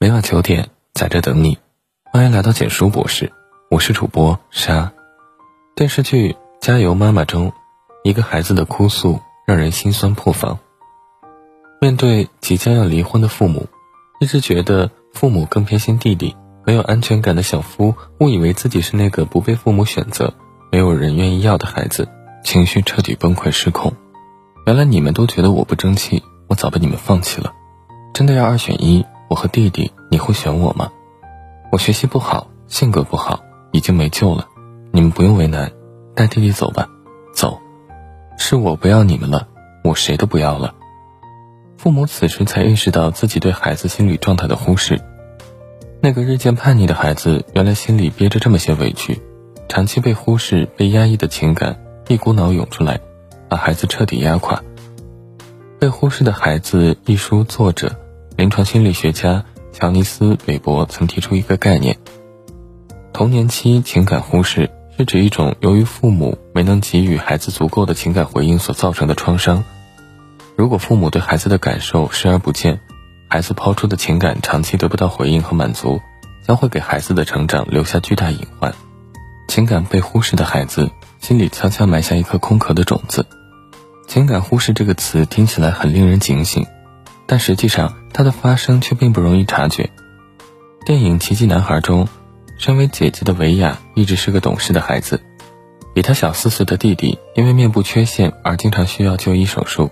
每晚九点，在这等你。欢迎来到简书博士，我是主播莎。电视剧《加油妈妈》中，一个孩子的哭诉让人心酸破防。面对即将要离婚的父母，一直觉得父母更偏心弟弟、没有安全感的小夫，误以为自己是那个不被父母选择、没有人愿意要的孩子，情绪彻底崩溃失控。原来你们都觉得我不争气，我早被你们放弃了。真的要二选一？我和弟弟，你会选我吗？我学习不好，性格不好，已经没救了。你们不用为难，带弟弟走吧，走。是我不要你们了，我谁都不要了。父母此时才意识到自己对孩子心理状态的忽视。那个日渐叛逆的孩子，原来心里憋着这么些委屈，长期被忽视、被压抑的情感一股脑涌出来，把孩子彻底压垮。《被忽视的孩子》一书作者。临床心理学家乔尼斯·韦伯曾提出一个概念：童年期情感忽视是指一种由于父母没能给予孩子足够的情感回应所造成的创伤。如果父母对孩子的感受视而不见，孩子抛出的情感长期得不到回应和满足，将会给孩子的成长留下巨大隐患。情感被忽视的孩子心里悄悄埋下一颗空壳的种子。情感忽视这个词听起来很令人警醒。但实际上，它的发生却并不容易察觉。电影《奇迹男孩》中，身为姐姐的维亚一直是个懂事的孩子，比他小四岁的弟弟因为面部缺陷而经常需要就医手术，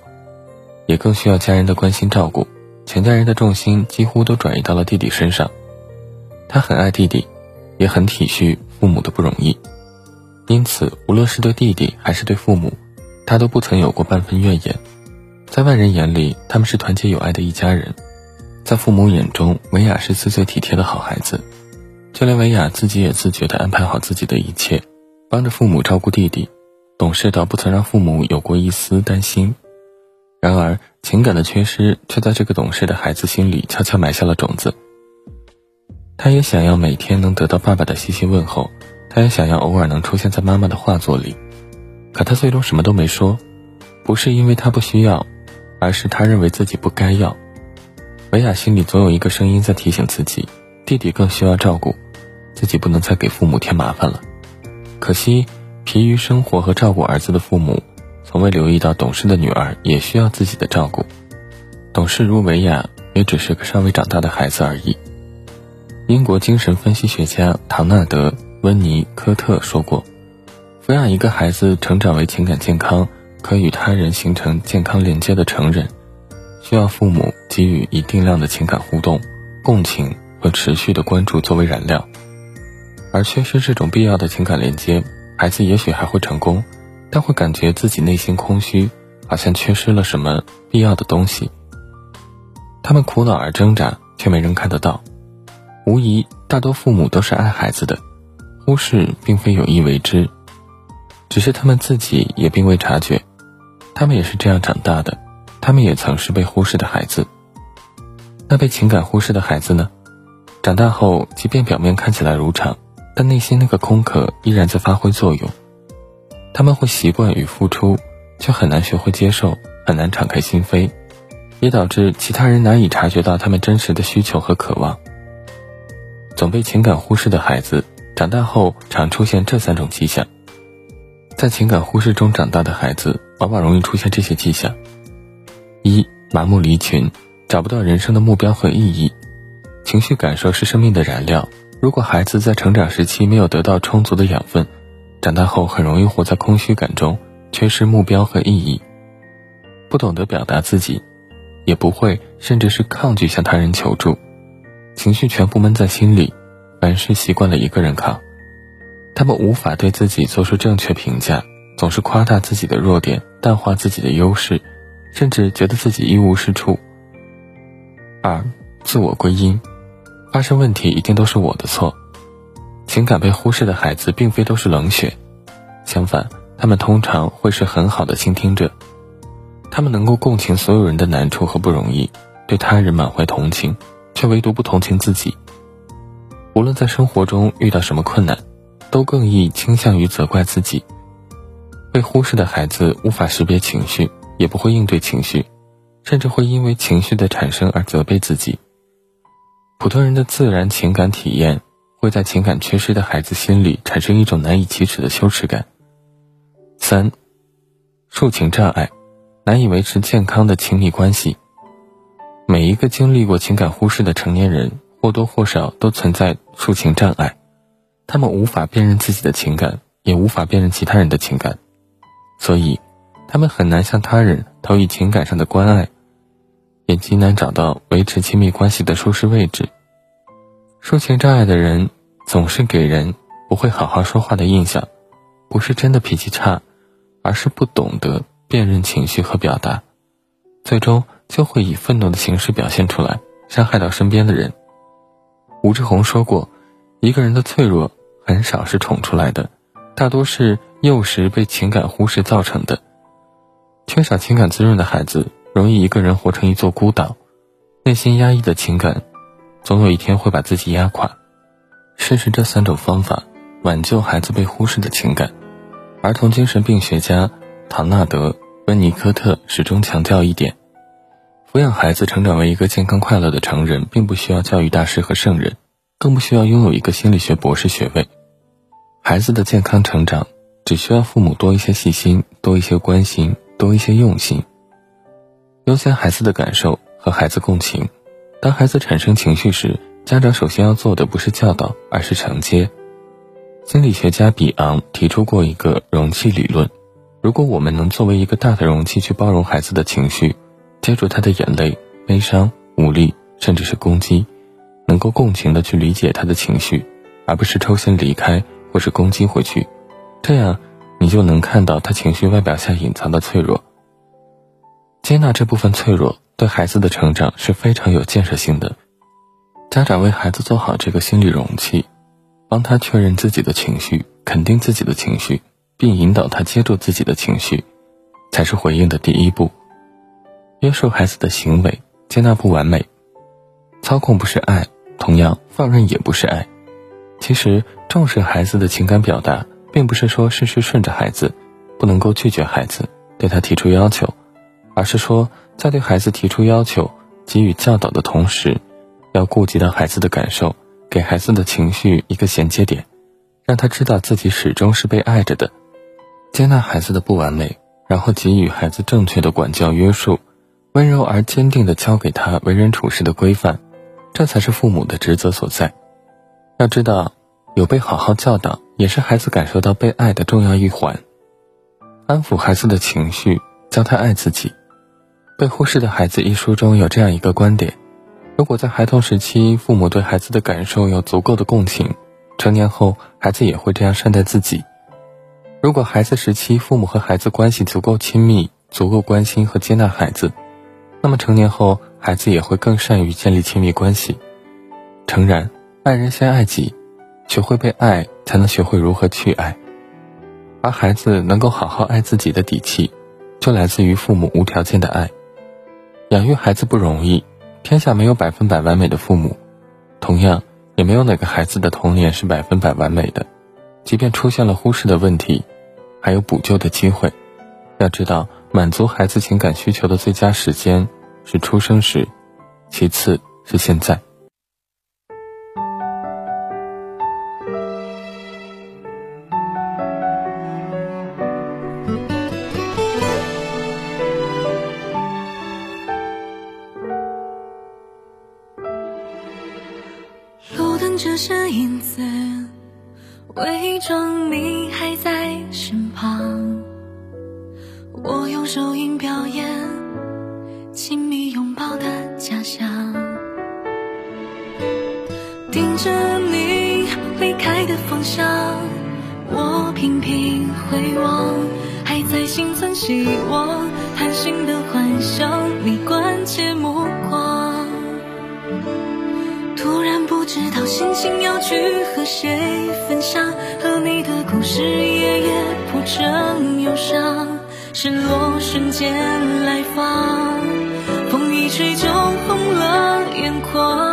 也更需要家人的关心照顾，全家人的重心几乎都转移到了弟弟身上。他很爱弟弟，也很体恤父母的不容易，因此无论是对弟弟还是对父母，他都不曾有过半分怨言。在外人眼里，他们是团结友爱的一家人；在父母眼中，维亚是最最体贴的好孩子。就连维亚自己也自觉地安排好自己的一切，帮着父母照顾弟弟，懂事到不曾让父母有过一丝担心。然而，情感的缺失却在这个懂事的孩子心里悄悄埋下了种子。他也想要每天能得到爸爸的细心问候，他也想要偶尔能出现在妈妈的画作里，可他最终什么都没说，不是因为他不需要。而是他认为自己不该要。维亚心里总有一个声音在提醒自己，弟弟更需要照顾，自己不能再给父母添麻烦了。可惜，疲于生活和照顾儿子的父母，从未留意到懂事的女儿也需要自己的照顾。懂事如维亚，也只是个尚未长大的孩子而已。英国精神分析学家唐纳德·温尼科特说过：“抚养一个孩子成长为情感健康。”可与他人形成健康连接的成人，需要父母给予一定量的情感互动、共情和持续的关注作为燃料。而缺失这种必要的情感连接，孩子也许还会成功，但会感觉自己内心空虚，好像缺失了什么必要的东西。他们苦恼而挣扎，却没人看得到。无疑，大多父母都是爱孩子的，忽视并非有意为之，只是他们自己也并未察觉。他们也是这样长大的，他们也曾是被忽视的孩子。那被情感忽视的孩子呢？长大后，即便表面看起来如常，但内心那个空壳依然在发挥作用。他们会习惯与付出，却很难学会接受，很难敞开心扉，也导致其他人难以察觉到他们真实的需求和渴望。总被情感忽视的孩子，长大后常出现这三种迹象。在情感忽视中长大的孩子，往往容易出现这些迹象：一、麻木离群，找不到人生的目标和意义。情绪感受是生命的燃料，如果孩子在成长时期没有得到充足的养分，长大后很容易活在空虚感中，缺失目标和意义，不懂得表达自己，也不会，甚至是抗拒向他人求助，情绪全部闷在心里，凡事习惯了一个人扛。他们无法对自己做出正确评价，总是夸大自己的弱点，淡化自己的优势，甚至觉得自己一无是处。二、自我归因，发生问题一定都是我的错。情感被忽视的孩子并非都是冷血，相反，他们通常会是很好的倾听者。他们能够共情所有人的难处和不容易，对他人满怀同情，却唯独不同情自己。无论在生活中遇到什么困难。都更易倾向于责怪自己。被忽视的孩子无法识别情绪，也不会应对情绪，甚至会因为情绪的产生而责备自己。普通人的自然情感体验会在情感缺失的孩子心里产生一种难以启齿的羞耻感。三，抒情障碍，难以维持健康的亲密关系。每一个经历过情感忽视的成年人，或多或少都存在抒情障碍，他们无法辨认自己的情感，也无法辨认其他人的情感，所以，他们很难向他人投以情感上的关爱。也极难找到维持亲密关系的舒适位置。抒情障碍的人总是给人不会好好说话的印象，不是真的脾气差，而是不懂得辨认情绪和表达，最终就会以愤怒的形式表现出来，伤害到身边的人。吴志红说过，一个人的脆弱很少是宠出来的，大多是幼时被情感忽视造成的。缺少情感滋润的孩子。容易一个人活成一座孤岛，内心压抑的情感，总有一天会把自己压垮。试试这三种方法，挽救孩子被忽视的情感。儿童精神病学家唐纳德·温尼科特始终强调一点：抚养孩子成长为一个健康快乐的成人，并不需要教育大师和圣人，更不需要拥有一个心理学博士学位。孩子的健康成长，只需要父母多一些细心，多一些关心，多一些用心。优先孩子的感受和孩子共情。当孩子产生情绪时，家长首先要做的不是教导，而是承接。心理学家比昂提出过一个容器理论：如果我们能作为一个大的容器去包容孩子的情绪，接住他的眼泪、悲伤、无力，甚至是攻击，能够共情的去理解他的情绪，而不是抽身离开或是攻击回去，这样你就能看到他情绪外表下隐藏的脆弱。接纳这部分脆弱，对孩子的成长是非常有建设性的。家长为孩子做好这个心理容器，帮他确认自己的情绪，肯定自己的情绪，并引导他接住自己的情绪，才是回应的第一步。约束孩子的行为，接纳不完美，操控不是爱，同样放任也不是爱。其实，重视孩子的情感表达，并不是说事事顺着孩子，不能够拒绝孩子，对他提出要求。而是说，在对孩子提出要求、给予教导的同时，要顾及到孩子的感受，给孩子的情绪一个衔接点，让他知道自己始终是被爱着的，接纳孩子的不完美，然后给予孩子正确的管教约束，温柔而坚定地教给他为人处事的规范，这才是父母的职责所在。要知道，有被好好教导，也是孩子感受到被爱的重要一环。安抚孩子的情绪，教他爱自己。被忽视的孩子一书中有这样一个观点：如果在孩童时期，父母对孩子的感受有足够的共情，成年后孩子也会这样善待自己。如果孩子时期父母和孩子关系足够亲密，足够关心和接纳孩子，那么成年后孩子也会更善于建立亲密关系。诚然，爱人先爱己，学会被爱，才能学会如何去爱。而孩子能够好好爱自己的底气，就来自于父母无条件的爱。养育孩子不容易，天下没有百分百完美的父母，同样也没有哪个孩子的童年是百分百完美的。即便出现了忽视的问题，还有补救的机会。要知道，满足孩子情感需求的最佳时间是出生时，其次是现在。这些影子，伪装你还在身旁。我用手印表演亲密拥抱的假象，盯着你离开的方向，我频频回望，还在心存希望，贪心的幻想你关切目光。突然不知道心情要去和谁分享，和你的故事夜夜铺成忧伤，失落瞬间来访，风一吹就红了眼眶。